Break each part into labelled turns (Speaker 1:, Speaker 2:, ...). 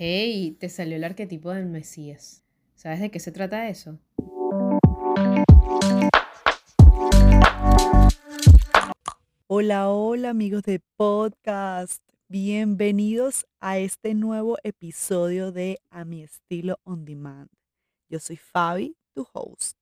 Speaker 1: Hey, te salió el arquetipo del Mesías. ¿Sabes de qué se trata eso?
Speaker 2: Hola, hola amigos de podcast. Bienvenidos a este nuevo episodio de A mi estilo on demand. Yo soy Fabi, tu host.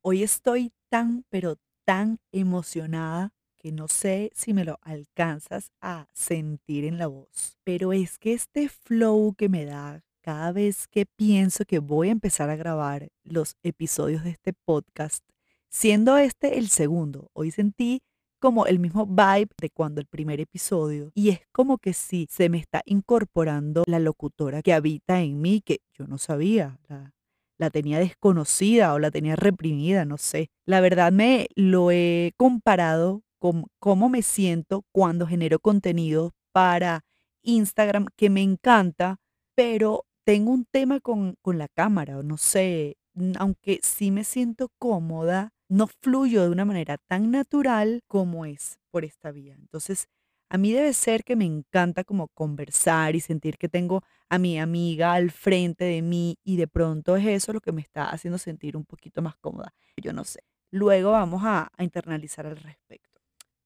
Speaker 2: Hoy estoy tan, pero tan emocionada que no sé si me lo alcanzas a sentir en la voz. Pero es que este flow que me da cada vez que pienso que voy a empezar a grabar los episodios de este podcast, siendo este el segundo, hoy sentí como el mismo vibe de cuando el primer episodio y es como que sí, se me está incorporando la locutora que habita en mí que yo no sabía, la, la tenía desconocida o la tenía reprimida, no sé. La verdad me lo he comparado cómo me siento cuando genero contenido para Instagram que me encanta, pero tengo un tema con, con la cámara, o no sé, aunque sí me siento cómoda, no fluyo de una manera tan natural como es por esta vía. Entonces, a mí debe ser que me encanta como conversar y sentir que tengo a mi amiga al frente de mí y de pronto es eso lo que me está haciendo sentir un poquito más cómoda. Yo no sé. Luego vamos a internalizar al respecto.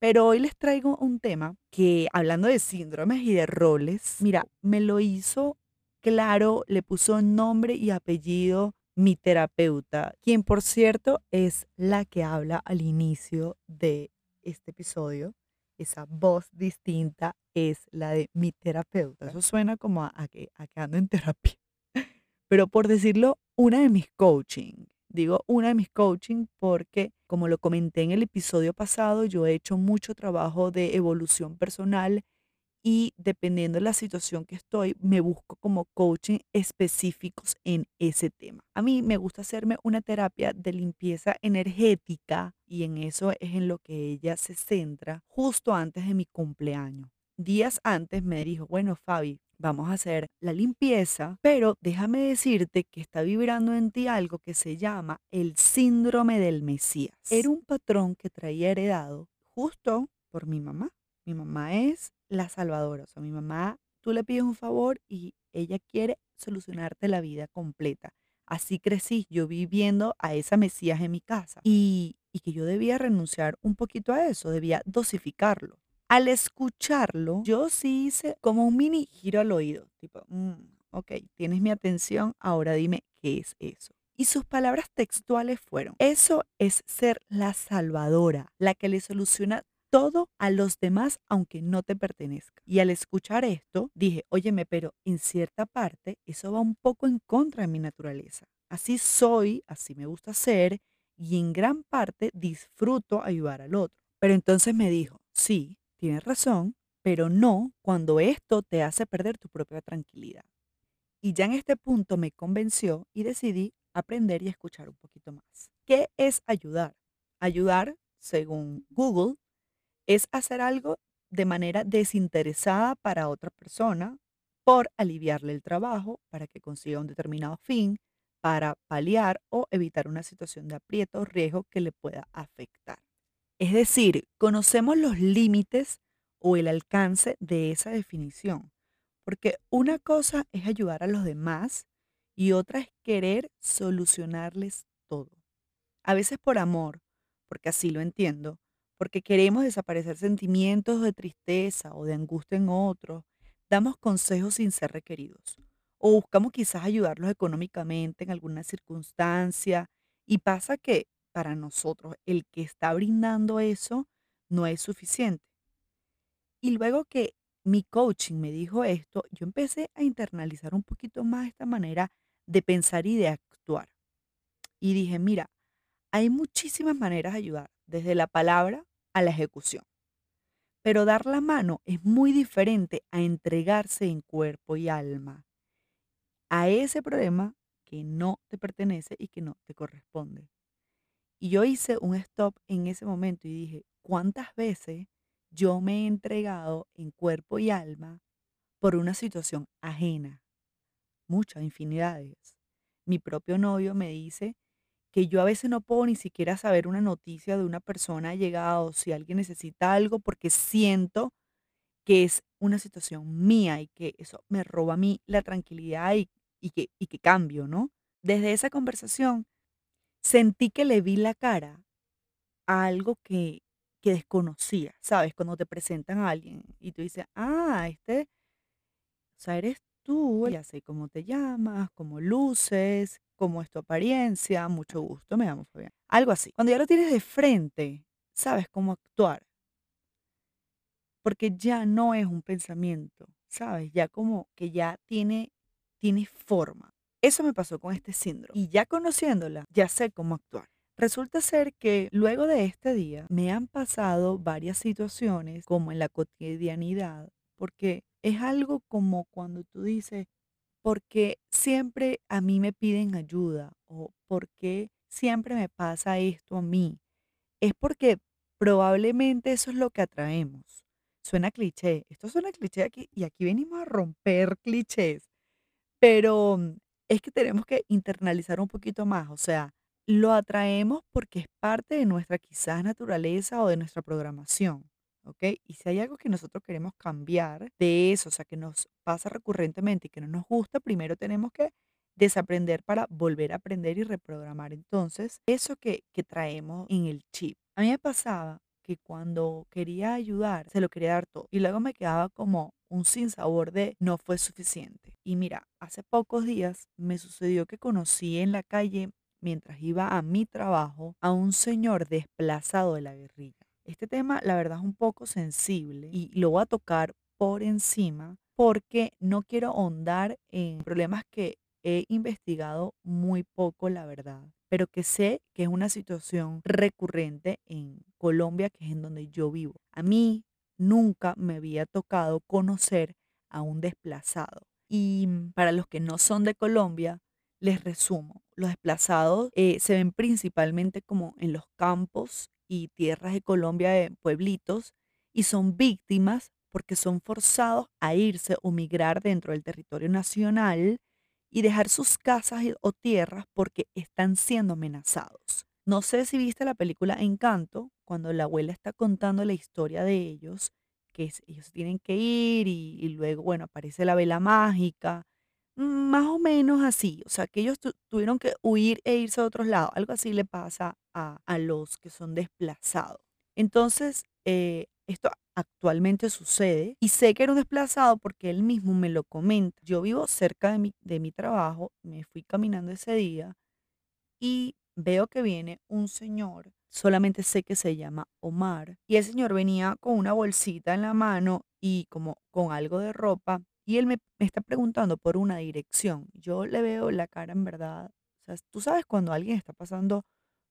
Speaker 2: Pero hoy les traigo un tema que, hablando de síndromes y de roles, mira, me lo hizo claro, le puso nombre y apellido mi terapeuta, quien por cierto es la que habla al inicio de este episodio. Esa voz distinta es la de mi terapeuta. Eso suena como a, que, a que ando en terapia. Pero por decirlo, una de mis coaching. Digo una de mis coaching porque, como lo comenté en el episodio pasado, yo he hecho mucho trabajo de evolución personal y dependiendo de la situación que estoy, me busco como coaching específicos en ese tema. A mí me gusta hacerme una terapia de limpieza energética y en eso es en lo que ella se centra justo antes de mi cumpleaños. Días antes me dijo, bueno, Fabi, vamos a hacer la limpieza, pero déjame decirte que está vibrando en ti algo que se llama el síndrome del Mesías. Era un patrón que traía heredado justo por mi mamá. Mi mamá es la salvadora. O sea, mi mamá, tú le pides un favor y ella quiere solucionarte la vida completa. Así crecí, yo viviendo a esa Mesías en mi casa y, y que yo debía renunciar un poquito a eso, debía dosificarlo. Al escucharlo, yo sí hice como un mini giro al oído, tipo, mm, ok, tienes mi atención, ahora dime qué es eso. Y sus palabras textuales fueron, eso es ser la salvadora, la que le soluciona todo a los demás aunque no te pertenezca. Y al escuchar esto, dije, óyeme, pero en cierta parte eso va un poco en contra de mi naturaleza. Así soy, así me gusta ser y en gran parte disfruto ayudar al otro. Pero entonces me dijo, sí, tienes razón, pero no cuando esto te hace perder tu propia tranquilidad. Y ya en este punto me convenció y decidí aprender y escuchar un poquito más. ¿Qué es ayudar? Ayudar, según Google, es hacer algo de manera desinteresada para otra persona por aliviarle el trabajo, para que consiga un determinado fin, para paliar o evitar una situación de aprieto o riesgo que le pueda afectar. Es decir, conocemos los límites o el alcance de esa definición, porque una cosa es ayudar a los demás y otra es querer solucionarles todo. A veces por amor, porque así lo entiendo, porque queremos desaparecer sentimientos de tristeza o de angustia en otros, damos consejos sin ser requeridos. O buscamos quizás ayudarlos económicamente en alguna circunstancia. Y pasa que para nosotros el que está brindando eso no es suficiente. Y luego que mi coaching me dijo esto, yo empecé a internalizar un poquito más esta manera de pensar y de actuar. Y dije, mira, hay muchísimas maneras de ayudar desde la palabra a la ejecución. Pero dar la mano es muy diferente a entregarse en cuerpo y alma a ese problema que no te pertenece y que no te corresponde. Y yo hice un stop en ese momento y dije, ¿cuántas veces yo me he entregado en cuerpo y alma por una situación ajena? Muchas infinidades. Mi propio novio me dice que yo a veces no puedo ni siquiera saber una noticia de una persona llegada o si alguien necesita algo porque siento que es una situación mía y que eso me roba a mí la tranquilidad y, y que, y que cambio, ¿no? Desde esa conversación sentí que le vi la cara a algo que, que desconocía, ¿sabes? Cuando te presentan a alguien y tú dices, ah, este, o sea, eres tú, ya sé cómo te llamas, cómo luces, cómo es tu apariencia, mucho gusto, me llamo Fabián. Algo así. Cuando ya lo tienes de frente, sabes cómo actuar, porque ya no es un pensamiento, ¿sabes? Ya como que ya tiene, tiene forma. Eso me pasó con este síndrome. Y ya conociéndola, ya sé cómo actuar. Resulta ser que luego de este día me han pasado varias situaciones como en la cotidianidad, porque es algo como cuando tú dices, porque siempre a mí me piden ayuda o porque siempre me pasa esto a mí. Es porque probablemente eso es lo que atraemos. Suena cliché, esto suena cliché aquí y aquí venimos a romper clichés, pero mm, es que tenemos que internalizar un poquito más, o sea, lo atraemos porque es parte de nuestra quizás naturaleza o de nuestra programación, ¿ok? Y si hay algo que nosotros queremos cambiar de eso, o sea, que nos pasa recurrentemente y que no nos gusta, primero tenemos que desaprender para volver a aprender y reprogramar entonces eso que, que traemos en el chip. A mí me pasaba que cuando quería ayudar, se lo quería dar todo. Y luego me quedaba como un sinsabor de no fue suficiente. Y mira, hace pocos días me sucedió que conocí en la calle, mientras iba a mi trabajo, a un señor desplazado de la guerrilla. Este tema, la verdad, es un poco sensible y lo voy a tocar por encima porque no quiero ahondar en problemas que he investigado muy poco, la verdad, pero que sé que es una situación recurrente en Colombia, que es en donde yo vivo. A mí nunca me había tocado conocer a un desplazado. Y para los que no son de Colombia, les resumo. Los desplazados eh, se ven principalmente como en los campos y tierras de Colombia, en pueblitos, y son víctimas porque son forzados a irse o migrar dentro del territorio nacional y dejar sus casas o tierras porque están siendo amenazados. No sé si viste la película Encanto, cuando la abuela está contando la historia de ellos, que ellos tienen que ir y, luego, bueno, aparece la vela mágica, mm, más o menos así, o sea, que ellos tuvieron que huir e irse a otros lados, algo así le pasa a, a los que son desplazados. Entonces, eh, esto actualmente sucede y sé que era un desplazado porque él mismo me lo comenta. Yo vivo cerca de mi, de mi trabajo, me fui caminando ese día y veo que viene un señor, solamente sé que se llama Omar, y el señor venía con una bolsita en la mano y como con algo de ropa y él me, me está preguntando por una dirección. Yo le veo la cara en verdad, o sea, tú sabes cuando alguien está pasando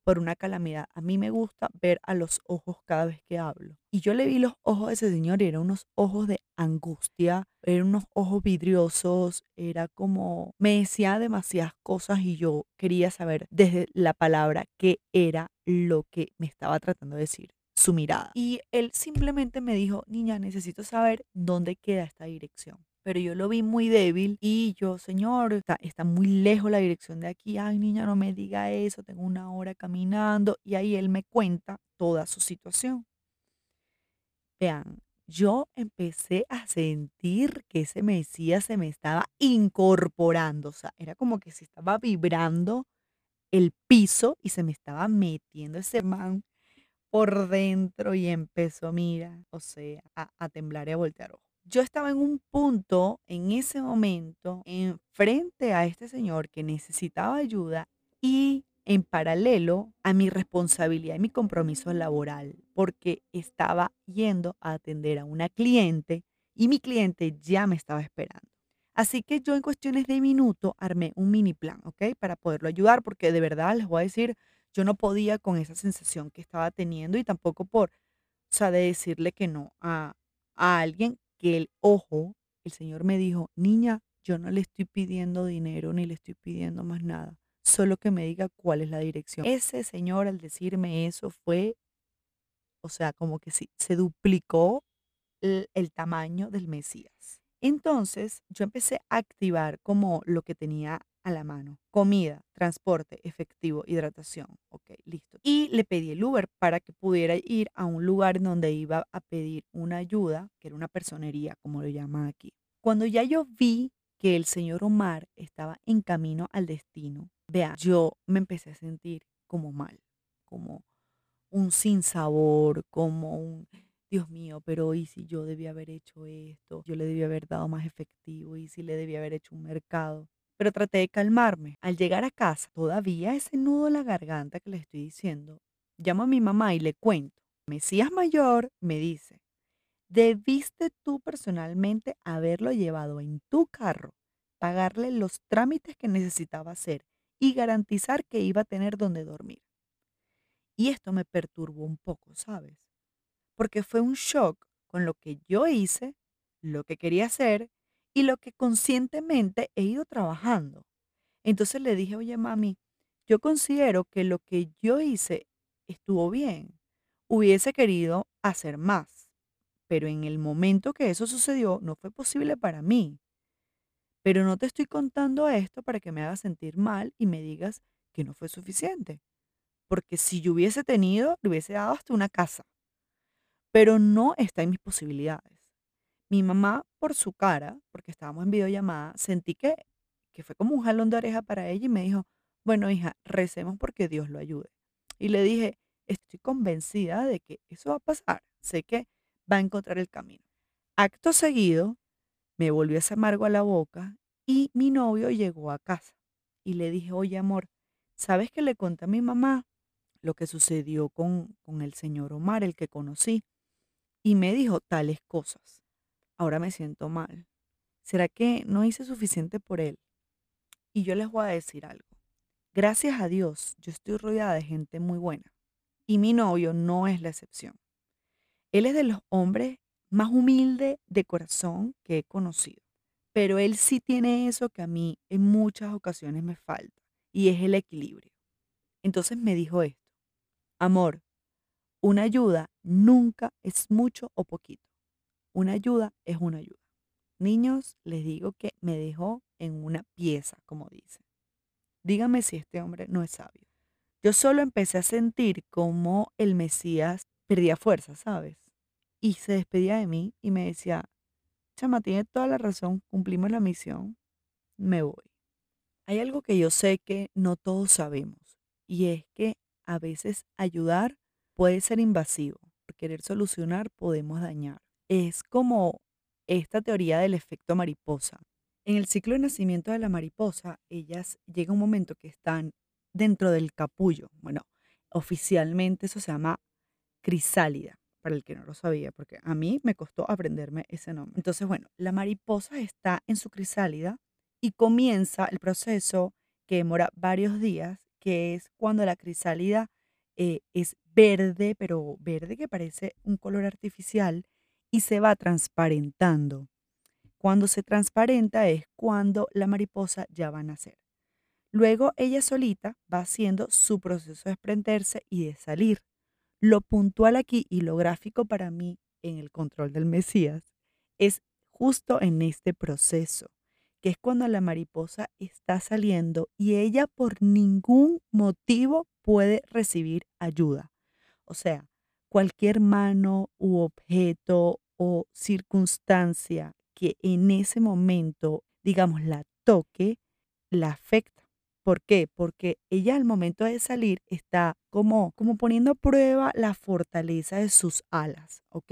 Speaker 2: por una calamidad. A mí me gusta ver a los ojos cada vez que hablo. Y yo le vi los ojos de ese señor y eran unos ojos de angustia, eran unos ojos vidriosos, era como, me decía demasiadas cosas y yo quería saber desde la palabra qué era lo que me estaba tratando de decir su mirada. Y él simplemente me dijo, niña, necesito saber dónde queda esta dirección pero yo lo vi muy débil y yo, señor, está, muy lejos la dirección de aquí, ay niña, no me diga eso, tengo una hora caminando y ahí él me cuenta toda su situación. Vean, yo empecé a sentir que ese Mesías se me estaba incorporando, o sea, era como que se estaba vibrando el piso y se me estaba metiendo ese man por dentro y empezó, mira, o sea, a, a temblar y a voltear yo estaba en un punto, en ese momento, en frente a este señor que necesitaba ayuda y en paralelo a mi responsabilidad y mi compromiso laboral, porque estaba yendo a atender a una cliente y mi cliente ya me estaba esperando. Así que yo en cuestiones de minuto armé un mini plan, ¿ok? Para poderlo ayudar, porque de verdad les voy a decir, yo no podía con esa sensación que estaba teniendo y tampoco por, de decirle que no a, a alguien el ojo, el Señor me dijo, niña, yo no le estoy pidiendo dinero ni le estoy pidiendo más nada, solo que me diga cuál es la dirección. Ese Señor al decirme eso fue, o sea, como que sí, se duplicó el tamaño del Mesías. Entonces yo empecé a activar como lo que tenía a la mano. Comida, transporte, efectivo, hidratación. Ok, listo. Y le pedí el Uber para que pudiera ir a un lugar donde iba a pedir una ayuda, que era una personería, como lo llaman aquí. Cuando ya yo vi que el señor Omar estaba en camino al destino, vea, yo me empecé a sentir como mal, como un sinsabor, como un, Dios mío, pero ¿y si yo debía haber hecho esto? Yo le debía haber dado más efectivo, ¿y si le debía haber hecho un mercado? Pero traté de calmarme. Al llegar a casa, todavía ese nudo en la garganta que le estoy diciendo, llamo a mi mamá y le cuento. Mesías Mayor me dice, debiste tú personalmente haberlo llevado en tu carro, pagarle los trámites que necesitaba hacer y garantizar que iba a tener donde dormir. Y esto me perturbó un poco, ¿sabes? Porque fue un shock con lo que yo hice, lo que quería hacer y lo que conscientemente he ido trabajando. Entonces le dije, oye mami, yo considero que lo que yo hice estuvo bien. Hubiese querido hacer más, pero en el momento que eso sucedió no fue posible para mí. Pero no te estoy contando esto para que me hagas sentir mal y me digas que no fue suficiente. Porque si yo hubiese tenido, le hubiese dado hasta una casa. Pero no está en mis posibilidades. Mi mamá, por su cara, porque estábamos en videollamada, sentí que, que fue como un jalón de oreja para ella y me dijo, bueno, hija, recemos porque Dios lo ayude. Y le dije, estoy convencida de que eso va a pasar. Sé que va a encontrar el camino. Acto seguido, me volvió ese amargo a la boca y mi novio llegó a casa. Y le dije, oye, amor, ¿sabes que le conté a mi mamá lo que sucedió con, con el señor Omar, el que conocí? Y me dijo tales cosas ahora me siento mal. ¿Será que no hice suficiente por él? Y yo les voy a decir algo. Gracias a Dios, yo estoy rodeada de gente muy buena. Y mi novio no es la excepción. Él es de los hombres más humildes de corazón que he conocido. Pero él sí tiene eso que a mí en muchas ocasiones me falta. Y es el equilibrio. Entonces me dijo esto. Amor, una ayuda nunca es mucho o poquito. Una ayuda es una ayuda. Niños, les digo que me dejó en una pieza, como dice. Dígame si este hombre no es sabio. Yo solo empecé a sentir como el Mesías perdía fuerza, ¿sabes? Y se despedía de mí y me decía, chama, tiene toda la razón, cumplimos la misión, me voy. Hay algo que yo sé que no todos sabemos y es que a veces ayudar puede ser invasivo. Por querer solucionar podemos dañar es como esta teoría del efecto mariposa. En el ciclo de nacimiento de la mariposa, ellas llega un momento que están dentro del capullo. Bueno, oficialmente eso se llama crisálida, para el que no lo sabía, porque a mí me costó aprenderme ese nombre. Entonces, bueno, la mariposa está en su crisálida y comienza el proceso que demora varios días, que es cuando la crisálida eh, es verde, pero verde que parece un color artificial, y se va transparentando. Cuando se transparenta es cuando la mariposa ya va a nacer. Luego ella solita va haciendo su proceso de desprenderse y de salir. Lo puntual aquí y lo gráfico para mí en el control del Mesías es justo en este proceso, que es cuando la mariposa está saliendo y ella por ningún motivo puede recibir ayuda. O sea, cualquier mano u objeto o circunstancia que en ese momento, digamos, la toque, la afecta. ¿Por qué? Porque ella al momento de salir está como, como poniendo a prueba la fortaleza de sus alas, ¿ok?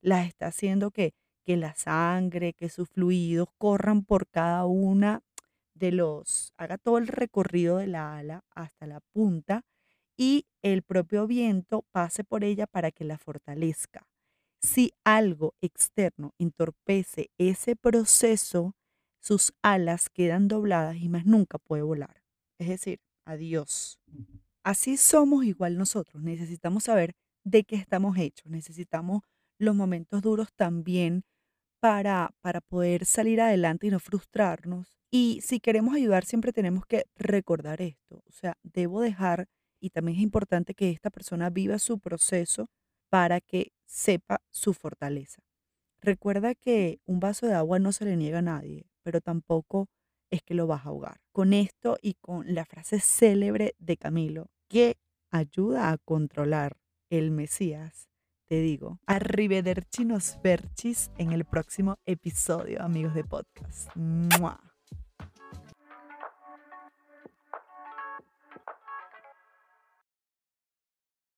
Speaker 2: Las está haciendo que, que la sangre, que sus fluidos corran por cada una de los, haga todo el recorrido de la ala hasta la punta y el propio viento pase por ella para que la fortalezca. Si algo externo entorpece ese proceso, sus alas quedan dobladas y más nunca puede volar. Es decir, adiós. Así somos igual nosotros. Necesitamos saber de qué estamos hechos. Necesitamos los momentos duros también para, para poder salir adelante y no frustrarnos. Y si queremos ayudar, siempre tenemos que recordar esto. O sea, debo dejar, y también es importante que esta persona viva su proceso para que sepa su fortaleza. Recuerda que un vaso de agua no se le niega a nadie, pero tampoco es que lo vas a ahogar. Con esto y con la frase célebre de Camilo, que ayuda a controlar el Mesías, te digo, arrivederci nos verchis en el próximo episodio, amigos de podcast.